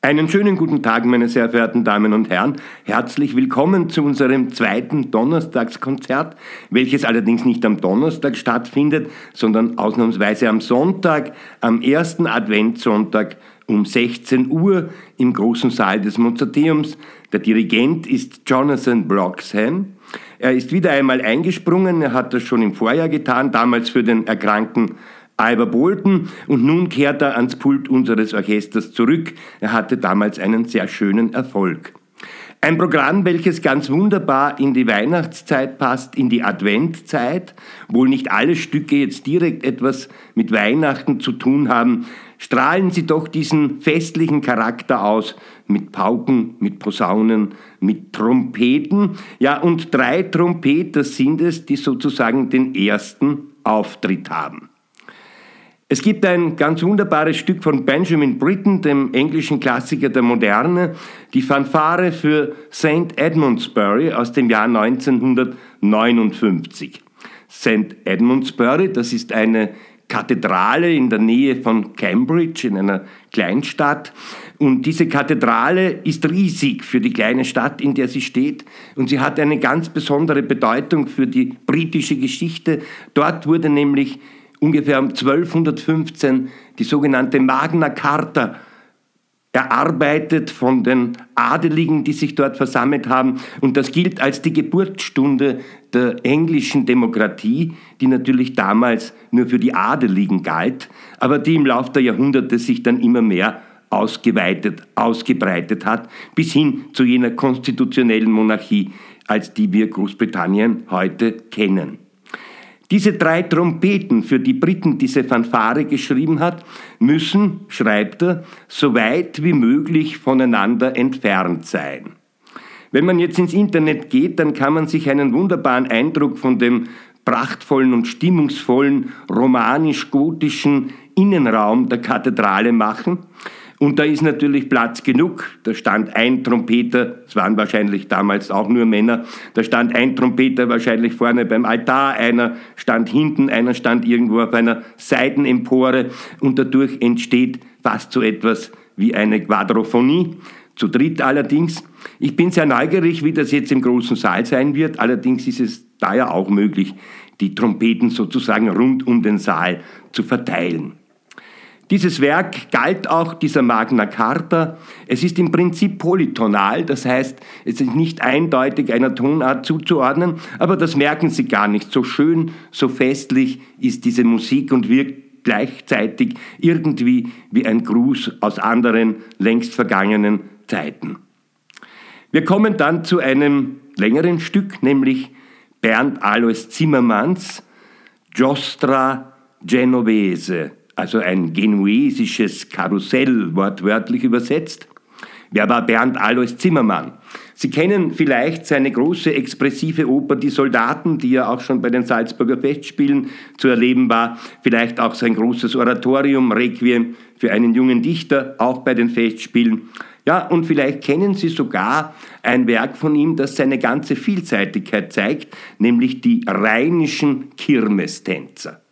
Einen schönen guten Tag, meine sehr verehrten Damen und Herren. Herzlich willkommen zu unserem zweiten Donnerstagskonzert, welches allerdings nicht am Donnerstag stattfindet, sondern ausnahmsweise am Sonntag, am ersten Adventssonntag um 16 Uhr im großen Saal des Mozarteums. Der Dirigent ist Jonathan Broxham. Er ist wieder einmal eingesprungen, er hat das schon im Vorjahr getan, damals für den erkrankten Ivor Bolton und nun kehrt er ans Pult unseres Orchesters zurück. Er hatte damals einen sehr schönen Erfolg. Ein Programm, welches ganz wunderbar in die Weihnachtszeit passt, in die Adventzeit, wohl nicht alle Stücke jetzt direkt etwas mit Weihnachten zu tun haben, strahlen sie doch diesen festlichen Charakter aus mit Pauken, mit Posaunen, mit Trompeten. Ja, und drei Trompeter sind es, die sozusagen den ersten Auftritt haben. Es gibt ein ganz wunderbares Stück von Benjamin Britten, dem englischen Klassiker der Moderne, die Fanfare für St. Edmundsbury aus dem Jahr 1959. St. Edmundsbury, das ist eine Kathedrale in der Nähe von Cambridge, in einer Kleinstadt. Und diese Kathedrale ist riesig für die kleine Stadt, in der sie steht. Und sie hat eine ganz besondere Bedeutung für die britische Geschichte. Dort wurde nämlich ungefähr um 1215 die sogenannte Magna Carta erarbeitet von den Adeligen, die sich dort versammelt haben. Und das gilt als die Geburtsstunde der englischen Demokratie, die natürlich damals nur für die Adeligen galt, aber die im Laufe der Jahrhunderte sich dann immer mehr ausgeweitet, ausgebreitet hat, bis hin zu jener konstitutionellen Monarchie, als die wir Großbritannien heute kennen. Diese drei Trompeten, für die Briten diese Fanfare geschrieben hat, müssen, schreibt er, so weit wie möglich voneinander entfernt sein. Wenn man jetzt ins Internet geht, dann kann man sich einen wunderbaren Eindruck von dem prachtvollen und stimmungsvollen romanisch-gotischen Innenraum der Kathedrale machen. Und da ist natürlich Platz genug. Da stand ein Trompeter, es waren wahrscheinlich damals auch nur Männer, da stand ein Trompeter wahrscheinlich vorne beim Altar, einer stand hinten, einer stand irgendwo auf einer Seitenempore und dadurch entsteht fast so etwas wie eine Quadrophonie. Zu dritt allerdings. Ich bin sehr neugierig, wie das jetzt im großen Saal sein wird. Allerdings ist es da ja auch möglich, die Trompeten sozusagen rund um den Saal zu verteilen. Dieses Werk galt auch dieser Magna Carta. Es ist im Prinzip polytonal, das heißt, es ist nicht eindeutig einer Tonart zuzuordnen, aber das merken Sie gar nicht. So schön, so festlich ist diese Musik und wirkt gleichzeitig irgendwie wie ein Gruß aus anderen längst vergangenen Zeiten. Wir kommen dann zu einem längeren Stück, nämlich Bernd Alois Zimmermanns Giostra Genovese also ein genuesisches Karussell, wortwörtlich übersetzt. Wer war Bernd Alois Zimmermann? Sie kennen vielleicht seine große expressive Oper Die Soldaten, die ja auch schon bei den Salzburger Festspielen zu erleben war. Vielleicht auch sein großes Oratorium Requiem für einen jungen Dichter, auch bei den Festspielen. Ja, und vielleicht kennen Sie sogar ein Werk von ihm, das seine ganze Vielseitigkeit zeigt, nämlich die rheinischen Kirmestänzer.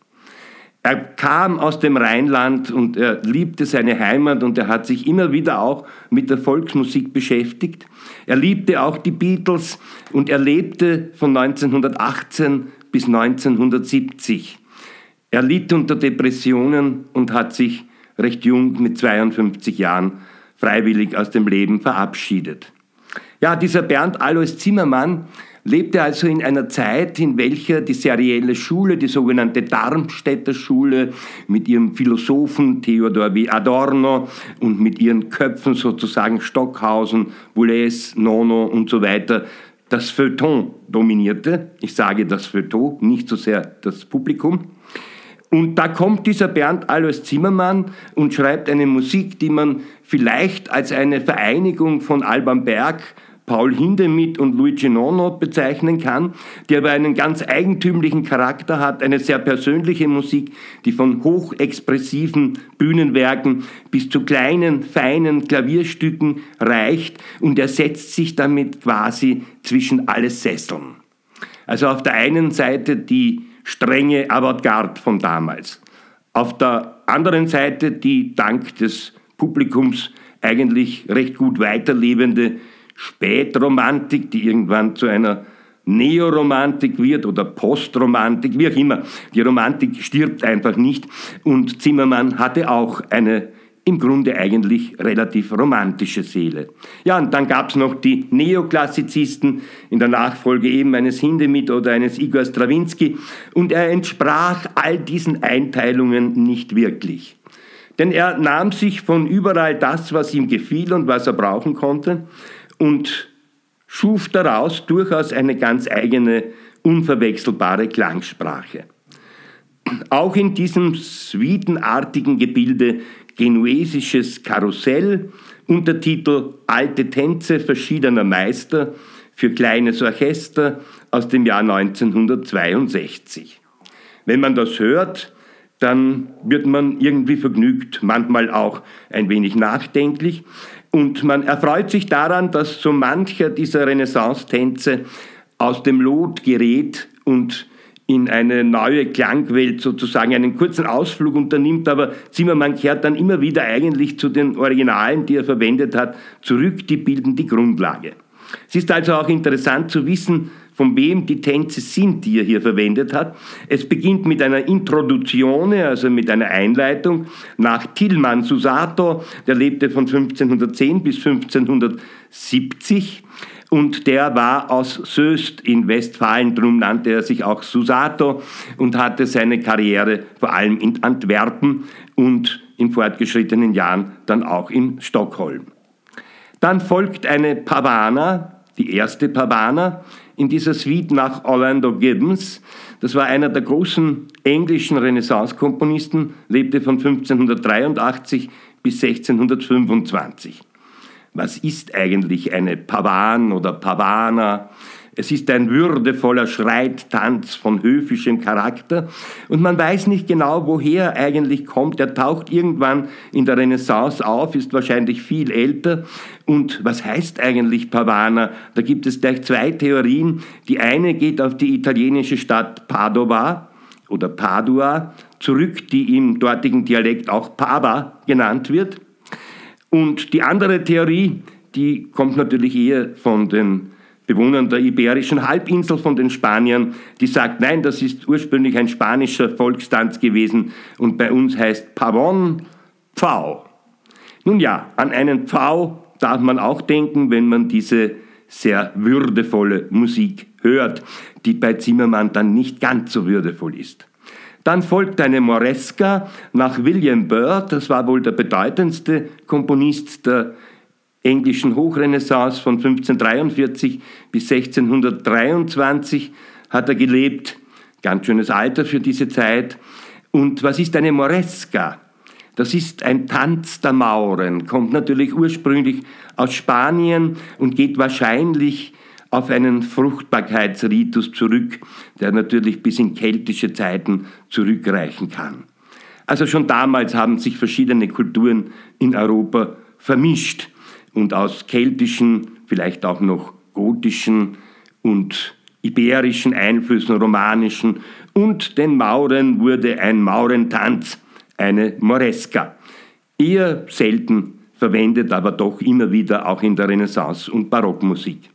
Er kam aus dem Rheinland und er liebte seine Heimat und er hat sich immer wieder auch mit der Volksmusik beschäftigt. Er liebte auch die Beatles und er lebte von 1918 bis 1970. Er litt unter Depressionen und hat sich recht jung mit 52 Jahren freiwillig aus dem Leben verabschiedet. Ja, dieser Bernd Alois Zimmermann lebte also in einer Zeit, in welcher die serielle Schule, die sogenannte Darmstädter Schule, mit ihrem Philosophen Theodor W. Adorno und mit ihren Köpfen sozusagen Stockhausen, Boulez, Nono und so weiter, das Feuilleton dominierte. Ich sage das Feuilleton, nicht so sehr das Publikum. Und da kommt dieser Bernd Alois Zimmermann und schreibt eine Musik, die man vielleicht als eine Vereinigung von Alban Berg, Paul Hindemith und Luigi Nono bezeichnen kann, die aber einen ganz eigentümlichen Charakter hat, eine sehr persönliche Musik, die von hochexpressiven Bühnenwerken bis zu kleinen, feinen Klavierstücken reicht und er setzt sich damit quasi zwischen alle Sesseln. Also auf der einen Seite die strenge Avantgarde von damals, auf der anderen Seite die dank des Publikums eigentlich recht gut weiterlebende Spätromantik, die irgendwann zu einer Neoromantik wird oder Postromantik, wie auch immer. Die Romantik stirbt einfach nicht und Zimmermann hatte auch eine im Grunde eigentlich relativ romantische Seele. Ja, und dann gab es noch die Neoklassizisten in der Nachfolge eben eines Hindemith oder eines Igor Strawinski und er entsprach all diesen Einteilungen nicht wirklich. Denn er nahm sich von überall das, was ihm gefiel und was er brauchen konnte und schuf daraus durchaus eine ganz eigene, unverwechselbare Klangsprache. Auch in diesem suitenartigen Gebilde Genuesisches Karussell, Untertitel Alte Tänze verschiedener Meister für kleines Orchester aus dem Jahr 1962. Wenn man das hört, dann wird man irgendwie vergnügt, manchmal auch ein wenig nachdenklich. Und man erfreut sich daran, dass so mancher dieser Renaissance-Tänze aus dem Lot gerät und in eine neue Klangwelt sozusagen einen kurzen Ausflug unternimmt, aber Zimmermann kehrt dann immer wieder eigentlich zu den Originalen, die er verwendet hat, zurück, die bilden die Grundlage. Es ist also auch interessant zu wissen, von wem die Tänze sind, die er hier verwendet hat. Es beginnt mit einer Introduzione, also mit einer Einleitung, nach Tillmann Susato, der lebte von 1510 bis 1570 und der war aus Söst in Westfalen, darum nannte er sich auch Susato und hatte seine Karriere vor allem in Antwerpen und in fortgeschrittenen Jahren dann auch in Stockholm. Dann folgt eine Pavana, die erste Pavana, in dieser Suite nach Orlando Gibbons. Das war einer der großen englischen Renaissance-Komponisten, lebte von 1583 bis 1625. Was ist eigentlich eine Pavan oder Pavana? Es ist ein würdevoller Schreittanz von höfischem Charakter und man weiß nicht genau, woher er eigentlich kommt. Er taucht irgendwann in der Renaissance auf, ist wahrscheinlich viel älter. Und was heißt eigentlich Pavana? Da gibt es gleich zwei Theorien. Die eine geht auf die italienische Stadt Padova oder Padua zurück, die im dortigen Dialekt auch Pava genannt wird. Und die andere Theorie, die kommt natürlich eher von den Bewohnern der iberischen Halbinsel, von den Spaniern, die sagt, nein, das ist ursprünglich ein spanischer Volkstanz gewesen und bei uns heißt Pavon Pfau. Nun ja, an einen Pfau darf man auch denken, wenn man diese sehr würdevolle Musik hört, die bei Zimmermann dann nicht ganz so würdevoll ist. Dann folgt eine Moresca nach William Byrd, das war wohl der bedeutendste Komponist der englischen Hochrenaissance von 1543 bis 1623 hat er gelebt. Ganz schönes Alter für diese Zeit. Und was ist eine Moresca? Das ist ein Tanz der Mauren, kommt natürlich ursprünglich aus Spanien und geht wahrscheinlich auf einen Fruchtbarkeitsritus zurück, der natürlich bis in keltische Zeiten zurückreichen kann. Also schon damals haben sich verschiedene Kulturen in Europa vermischt und aus keltischen, vielleicht auch noch gotischen und iberischen Einflüssen, romanischen und den Mauren wurde ein Maurentanz, eine Moresca. Eher selten verwendet, aber doch immer wieder auch in der Renaissance- und Barockmusik.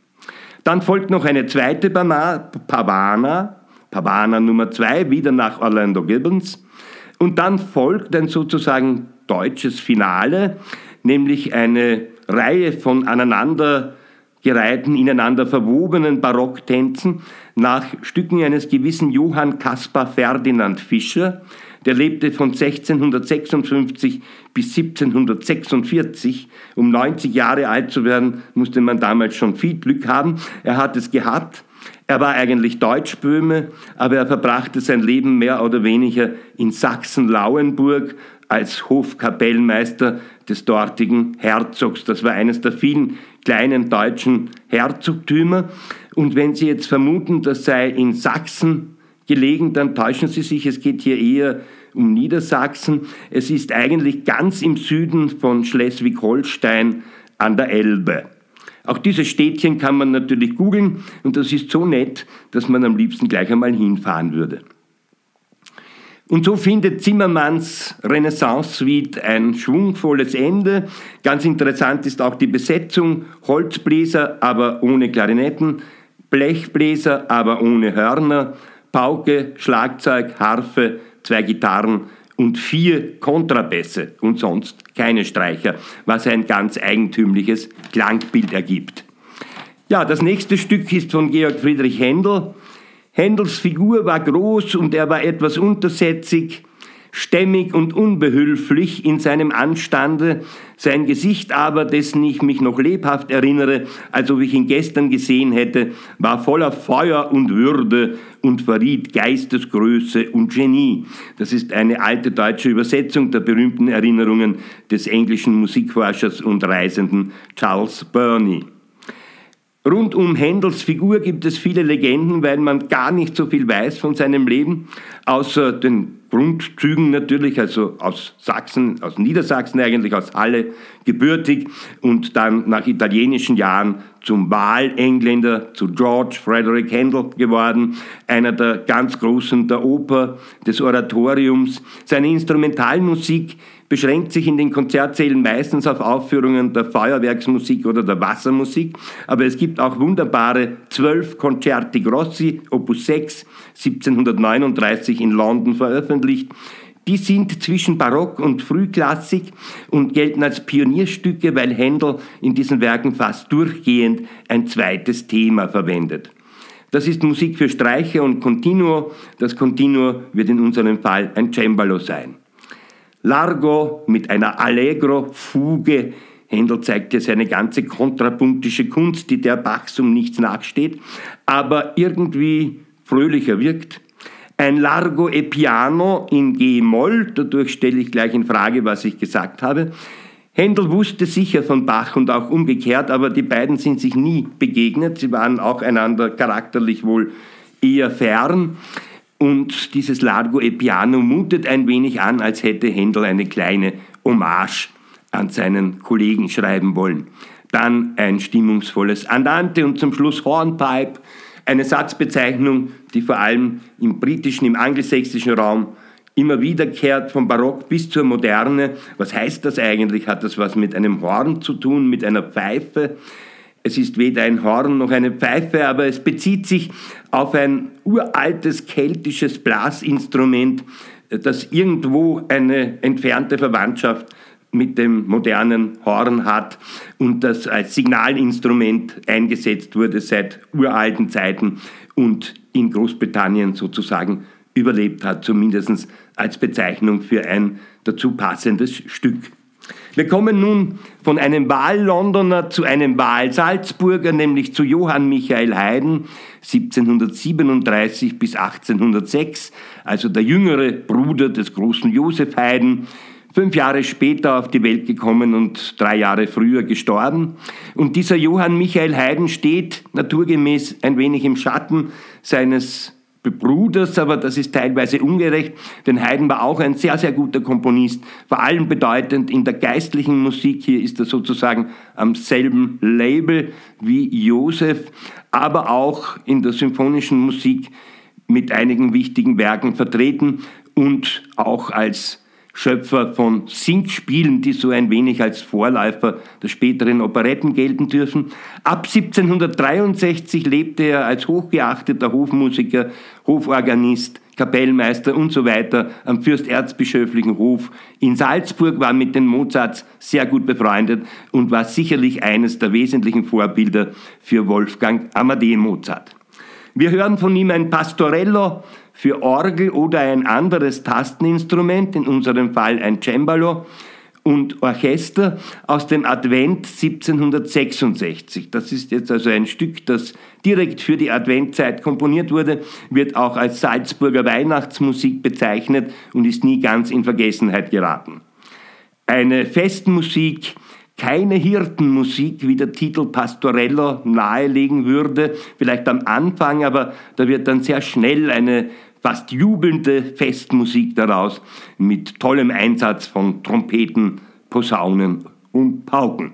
Dann folgt noch eine zweite Pavana, Pavana Nummer zwei, wieder nach Orlando Gibbons. Und dann folgt ein sozusagen deutsches Finale, nämlich eine Reihe von aneinandergereihten, ineinander verwobenen Barocktänzen nach Stücken eines gewissen Johann Caspar Ferdinand Fischer, der lebte von 1656 bis 1746. Um 90 Jahre alt zu werden, musste man damals schon viel Glück haben. Er hat es gehabt. Er war eigentlich Deutschböhme, aber er verbrachte sein Leben mehr oder weniger in Sachsen-Lauenburg als Hofkapellmeister des dortigen Herzogs. Das war eines der vielen kleinen deutschen Herzogtümer. Und wenn Sie jetzt vermuten, das sei in Sachsen gelegen, dann täuschen Sie sich, es geht hier eher um Niedersachsen. Es ist eigentlich ganz im Süden von Schleswig-Holstein an der Elbe. Auch dieses Städtchen kann man natürlich googeln und das ist so nett, dass man am liebsten gleich einmal hinfahren würde. Und so findet Zimmermanns Renaissance-Suite ein schwungvolles Ende. Ganz interessant ist auch die Besetzung. Holzbläser, aber ohne Klarinetten. Blechbläser, aber ohne Hörner. Pauke, Schlagzeug, Harfe, zwei Gitarren und vier Kontrabässe und sonst keine Streicher, was ein ganz eigentümliches Klangbild ergibt. Ja, das nächste Stück ist von Georg Friedrich Händel. Händels Figur war groß und er war etwas untersetzig, stämmig und unbehülflich in seinem Anstande, sein Gesicht aber, dessen ich mich noch lebhaft erinnere, als ob ich ihn gestern gesehen hätte, war voller Feuer und Würde und verriet Geistesgröße und Genie. Das ist eine alte deutsche Übersetzung der berühmten Erinnerungen des englischen Musikforschers und Reisenden Charles Burney. Rund um Händels Figur gibt es viele Legenden, weil man gar nicht so viel weiß von seinem Leben, außer den Grundzügen natürlich, also aus Sachsen, aus Niedersachsen eigentlich, aus Halle gebürtig und dann nach italienischen Jahren zum Wahlengländer, zu George Frederick Handel geworden, einer der ganz Großen der Oper, des Oratoriums. Seine Instrumentalmusik beschränkt sich in den Konzertsälen meistens auf Aufführungen der Feuerwerksmusik oder der Wassermusik, aber es gibt auch wunderbare zwölf Concerti Grossi, Opus 6, 1739 in London veröffentlicht. Die sind zwischen Barock und Frühklassik und gelten als Pionierstücke, weil Händel in diesen Werken fast durchgehend ein zweites Thema verwendet. Das ist Musik für Streicher und Continuo. Das Continuo wird in unserem Fall ein Cembalo sein. Largo mit einer Allegro-Fuge. Händel zeigt ja seine ganze kontrapunktische Kunst, die der Bachs um nichts nachsteht, aber irgendwie fröhlicher wirkt. Ein Largo e Piano in G-Moll, dadurch stelle ich gleich in Frage, was ich gesagt habe. Händel wusste sicher von Bach und auch umgekehrt, aber die beiden sind sich nie begegnet. Sie waren auch einander charakterlich wohl eher fern. Und dieses Largo e Piano mutet ein wenig an, als hätte Händel eine kleine Hommage an seinen Kollegen schreiben wollen. Dann ein stimmungsvolles Andante und zum Schluss Hornpipe, eine Satzbezeichnung, die vor allem im britischen, im angelsächsischen Raum immer wiederkehrt, vom Barock bis zur Moderne. Was heißt das eigentlich? Hat das was mit einem Horn zu tun, mit einer Pfeife? Es ist weder ein Horn noch eine Pfeife, aber es bezieht sich auf ein uraltes keltisches Blasinstrument, das irgendwo eine entfernte Verwandtschaft mit dem modernen Horn hat und das als Signalinstrument eingesetzt wurde seit uralten Zeiten und in Großbritannien sozusagen überlebt hat, zumindest als Bezeichnung für ein dazu passendes Stück. Wir kommen nun von einem Wahl-Londoner zu einem Wahl-Salzburger, nämlich zu Johann Michael Haydn, 1737 bis 1806, also der jüngere Bruder des großen Josef Haydn, fünf Jahre später auf die Welt gekommen und drei Jahre früher gestorben. Und dieser Johann Michael Haydn steht naturgemäß ein wenig im Schatten seines Bruders, aber das ist teilweise ungerecht, denn Haydn war auch ein sehr, sehr guter Komponist, vor allem bedeutend in der geistlichen Musik. Hier ist er sozusagen am selben Label wie Josef, aber auch in der symphonischen Musik mit einigen wichtigen Werken vertreten und auch als Schöpfer von Singspielen, die so ein wenig als Vorläufer der späteren Operetten gelten dürfen. Ab 1763 lebte er als hochgeachteter Hofmusiker, Hoforganist, Kapellmeister und so weiter am fürsterzbischöflichen Hof in Salzburg, war mit den Mozarts sehr gut befreundet und war sicherlich eines der wesentlichen Vorbilder für Wolfgang Amadee Mozart. Wir hören von ihm ein Pastorello, für Orgel oder ein anderes Tasteninstrument, in unserem Fall ein Cembalo, und Orchester aus dem Advent 1766. Das ist jetzt also ein Stück, das direkt für die Adventzeit komponiert wurde, wird auch als Salzburger Weihnachtsmusik bezeichnet und ist nie ganz in Vergessenheit geraten. Eine Festmusik, keine Hirtenmusik, wie der Titel Pastorello nahelegen würde, vielleicht am Anfang, aber da wird dann sehr schnell eine fast jubelnde Festmusik daraus mit tollem Einsatz von Trompeten, Posaunen und Pauken.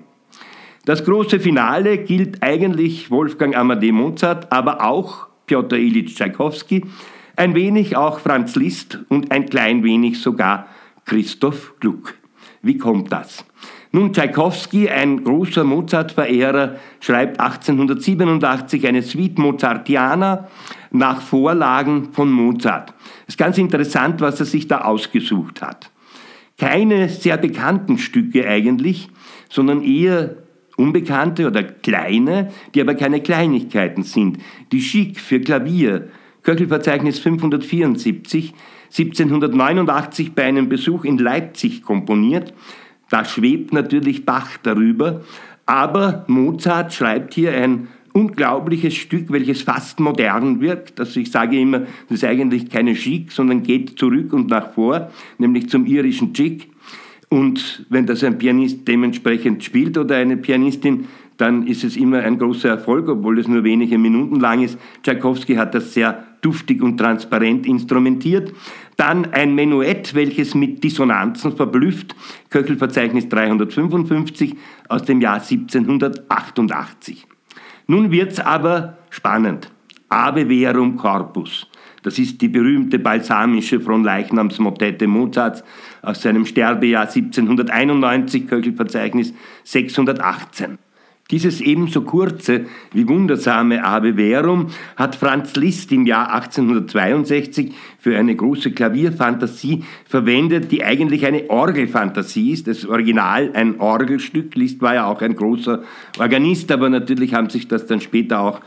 Das große Finale gilt eigentlich Wolfgang Amadee Mozart, aber auch Piotr Ilyich Tschaikowski. ein wenig auch Franz Liszt und ein klein wenig sogar Christoph Gluck. Wie kommt das? Nun, Tschaikowski, ein großer Mozart-Verehrer, schreibt 1887 eine Suite Mozartiana nach Vorlagen von Mozart. Es ist ganz interessant, was er sich da ausgesucht hat. Keine sehr bekannten Stücke eigentlich, sondern eher unbekannte oder kleine, die aber keine Kleinigkeiten sind. Die Chic für Klavier, Köchelverzeichnis 574, 1789 bei einem Besuch in Leipzig komponiert, da schwebt natürlich Bach darüber, aber Mozart schreibt hier ein unglaubliches Stück, welches fast modern wirkt. Also ich sage immer, das ist eigentlich keine Chic, sondern geht zurück und nach vor, nämlich zum irischen Chic. Und wenn das ein Pianist dementsprechend spielt oder eine Pianistin, dann ist es immer ein großer Erfolg, obwohl es nur wenige Minuten lang ist. Tchaikovsky hat das sehr duftig und transparent instrumentiert. Dann ein Menuett, welches mit Dissonanzen verblüfft, Köchelverzeichnis 355 aus dem Jahr 1788. Nun wird's aber spannend. Ave Verum Corpus. Das ist die berühmte balsamische Fronleichnamsmotette Mozarts aus seinem Sterbejahr 1791, Köchelverzeichnis 618. Dieses ebenso kurze wie wundersame Ave Verum hat Franz Liszt im Jahr 1862 für eine große Klavierfantasie verwendet, die eigentlich eine Orgelfantasie ist. Das Original ein Orgelstück. Liszt war ja auch ein großer Organist, aber natürlich haben sich das dann später auch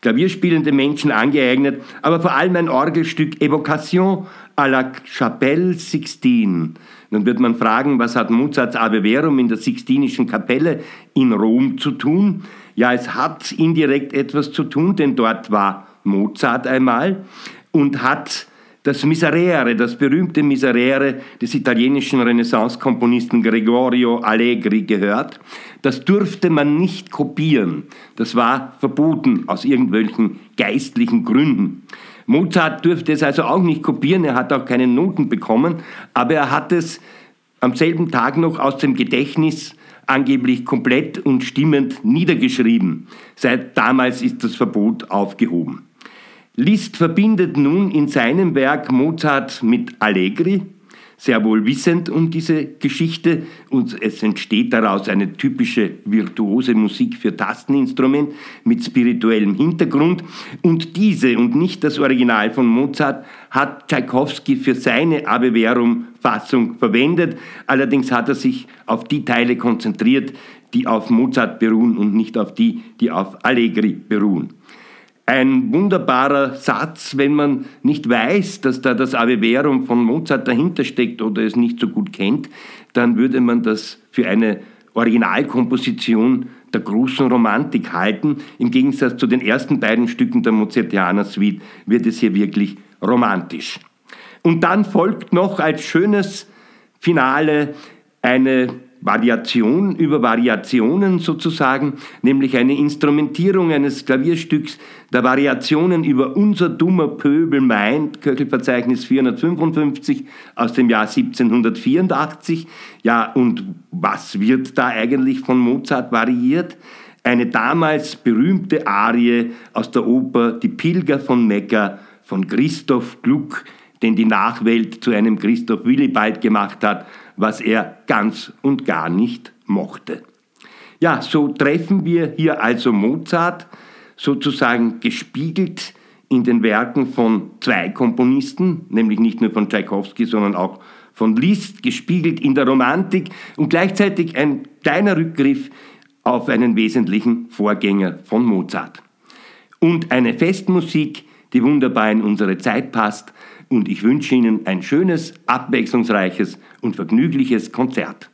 klavierspielende Menschen angeeignet, aber vor allem ein Orgelstück Evocation à la Chapelle Sixtine. Nun wird man fragen, was hat Mozarts Ave Verum in der Sixtinischen Kapelle in Rom zu tun? Ja, es hat indirekt etwas zu tun, denn dort war Mozart einmal und hat das Miserere, das berühmte Miserere des italienischen Renaissance-Komponisten Gregorio Allegri gehört. Das durfte man nicht kopieren. Das war verboten aus irgendwelchen geistlichen Gründen. Mozart durfte es also auch nicht kopieren, er hat auch keine Noten bekommen, aber er hat es am selben Tag noch aus dem Gedächtnis angeblich komplett und stimmend niedergeschrieben. Seit damals ist das Verbot aufgehoben. Liszt verbindet nun in seinem Werk Mozart mit Allegri, sehr wohl wissend um diese Geschichte und es entsteht daraus eine typische virtuose Musik für Tasteninstrument mit spirituellem Hintergrund und diese und nicht das Original von Mozart hat Tchaikovsky für seine Ave Verum Fassung verwendet. Allerdings hat er sich auf die Teile konzentriert, die auf Mozart beruhen und nicht auf die, die auf Allegri beruhen ein wunderbarer Satz, wenn man nicht weiß, dass da das Ave Verum von Mozart dahinter steckt oder es nicht so gut kennt, dann würde man das für eine Originalkomposition der großen Romantik halten. Im Gegensatz zu den ersten beiden Stücken der Mozartianer Suite wird es hier wirklich romantisch. Und dann folgt noch als schönes Finale eine Variation über Variationen sozusagen, nämlich eine Instrumentierung eines Klavierstücks der Variationen über Unser dummer Pöbel meint, Köchelverzeichnis 455 aus dem Jahr 1784. Ja, und was wird da eigentlich von Mozart variiert? Eine damals berühmte Arie aus der Oper Die Pilger von Mekka von Christoph Gluck, den die Nachwelt zu einem Christoph Willibald gemacht hat, was er ganz und gar nicht mochte. Ja, so treffen wir hier also Mozart sozusagen gespiegelt in den Werken von zwei Komponisten, nämlich nicht nur von Tchaikovsky, sondern auch von Liszt, gespiegelt in der Romantik und gleichzeitig ein kleiner Rückgriff auf einen wesentlichen Vorgänger von Mozart. Und eine Festmusik, die wunderbar in unsere Zeit passt, und ich wünsche Ihnen ein schönes, abwechslungsreiches und vergnügliches Konzert.